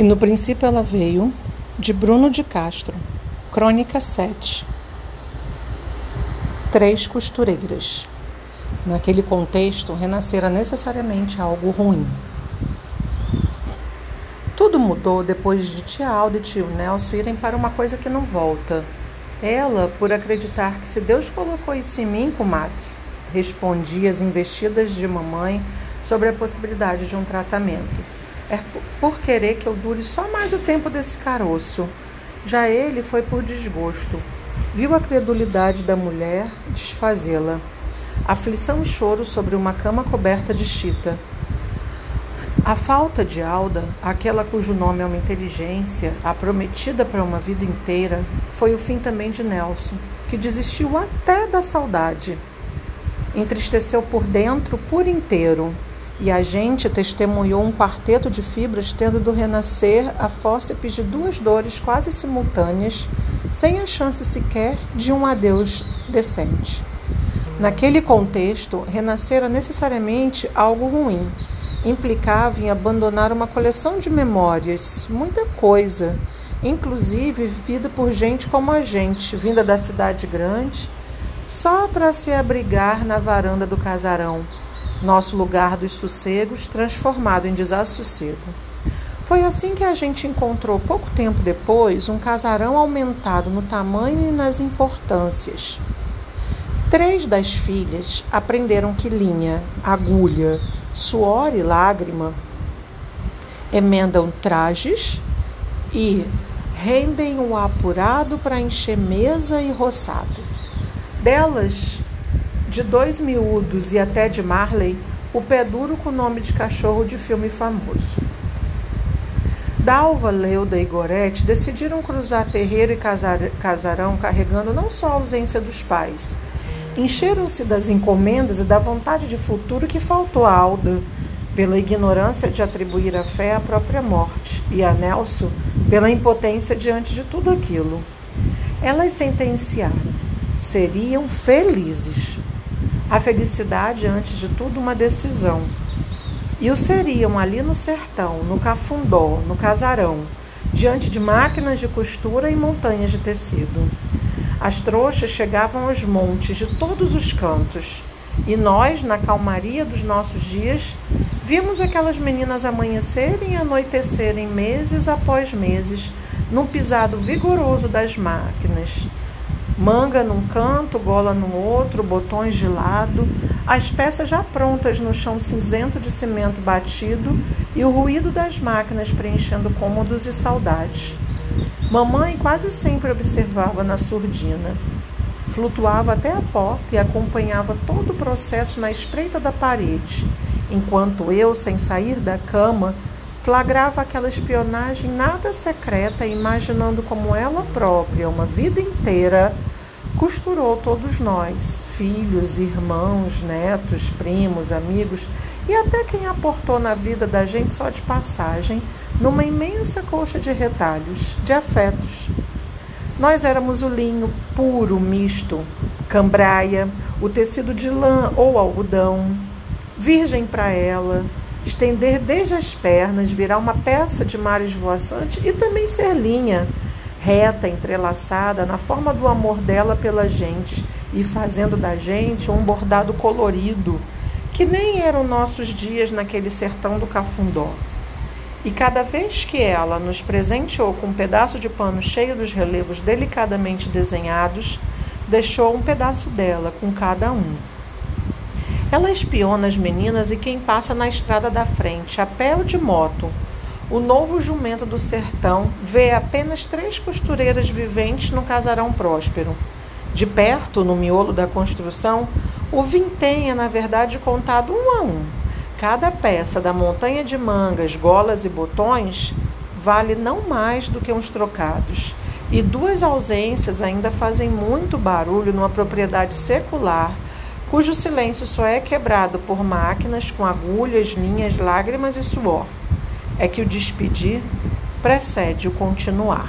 E no princípio ela veio, de Bruno de Castro, Crônica 7. Três costureiras. Naquele contexto, renascera necessariamente algo ruim. Tudo mudou depois de tia Alda e tio Nelson irem para uma coisa que não volta. Ela, por acreditar que se Deus colocou isso em mim, comadre, respondia às investidas de mamãe sobre a possibilidade de um tratamento é por querer que eu dure só mais o tempo desse caroço. Já ele foi por desgosto. Viu a credulidade da mulher desfazê-la. Aflição e choro sobre uma cama coberta de chita. A falta de Alda, aquela cujo nome é uma inteligência, a prometida para uma vida inteira, foi o fim também de Nelson, que desistiu até da saudade. Entristeceu por dentro por inteiro e a gente testemunhou um quarteto de fibras tendo do renascer a fórceps de duas dores quase simultâneas, sem a chance sequer de um adeus decente. Naquele contexto, renascera necessariamente algo ruim. Implicava em abandonar uma coleção de memórias, muita coisa, inclusive vivida por gente como a gente, vinda da cidade grande, só para se abrigar na varanda do casarão nosso lugar dos sossegos transformado em desassossego. Foi assim que a gente encontrou, pouco tempo depois, um casarão aumentado no tamanho e nas importâncias. Três das filhas aprenderam que linha, agulha, suor e lágrima emendam trajes e rendem o apurado para encher mesa e roçado. Delas, de dois miúdos e até de Marley, o pé duro com nome de cachorro de filme famoso. Dalva, Leuda e Gorete decidiram cruzar terreiro e casarão carregando não só a ausência dos pais. Encheram-se das encomendas e da vontade de futuro que faltou a Alda, pela ignorância de atribuir a fé à própria morte, e a Nelson pela impotência diante de tudo aquilo. Elas sentenciaram: seriam felizes. A felicidade, antes de tudo, uma decisão. E o seriam ali no sertão, no cafundó, no casarão, diante de máquinas de costura e montanhas de tecido. As trouxas chegavam aos montes de todos os cantos, e nós, na calmaria dos nossos dias, vimos aquelas meninas amanhecerem e anoitecerem meses após meses, num pisado vigoroso das máquinas manga num canto, gola no outro, botões de lado, as peças já prontas no chão cinzento de cimento batido e o ruído das máquinas preenchendo cômodos e saudades. Mamãe quase sempre observava na surdina. Flutuava até a porta e acompanhava todo o processo na espreita da parede, enquanto eu, sem sair da cama, flagrava aquela espionagem nada secreta, imaginando como ela própria, uma vida inteira, costurou todos nós, filhos, irmãos, netos, primos, amigos e até quem aportou na vida da gente só de passagem, numa imensa coxa de retalhos, de afetos. Nós éramos o linho puro, misto, cambraia, o tecido de lã ou algodão, virgem para ela, estender desde as pernas, virar uma peça de mar esvoaçante e também ser linha reta, entrelaçada, na forma do amor dela pela gente e fazendo da gente um bordado colorido, que nem eram nossos dias naquele sertão do Cafundó. E cada vez que ela nos presenteou com um pedaço de pano cheio dos relevos delicadamente desenhados, deixou um pedaço dela com cada um. Ela espiona as meninas e quem passa na estrada da frente, a pé ou de moto, o novo jumento do sertão vê apenas três costureiras viventes no casarão próspero. De perto, no miolo da construção, o vintém é, na verdade, contado um a um. Cada peça da montanha de mangas, golas e botões vale não mais do que uns trocados. E duas ausências ainda fazem muito barulho numa propriedade secular, cujo silêncio só é quebrado por máquinas com agulhas, linhas, lágrimas e suor é que o despedir precede o continuar.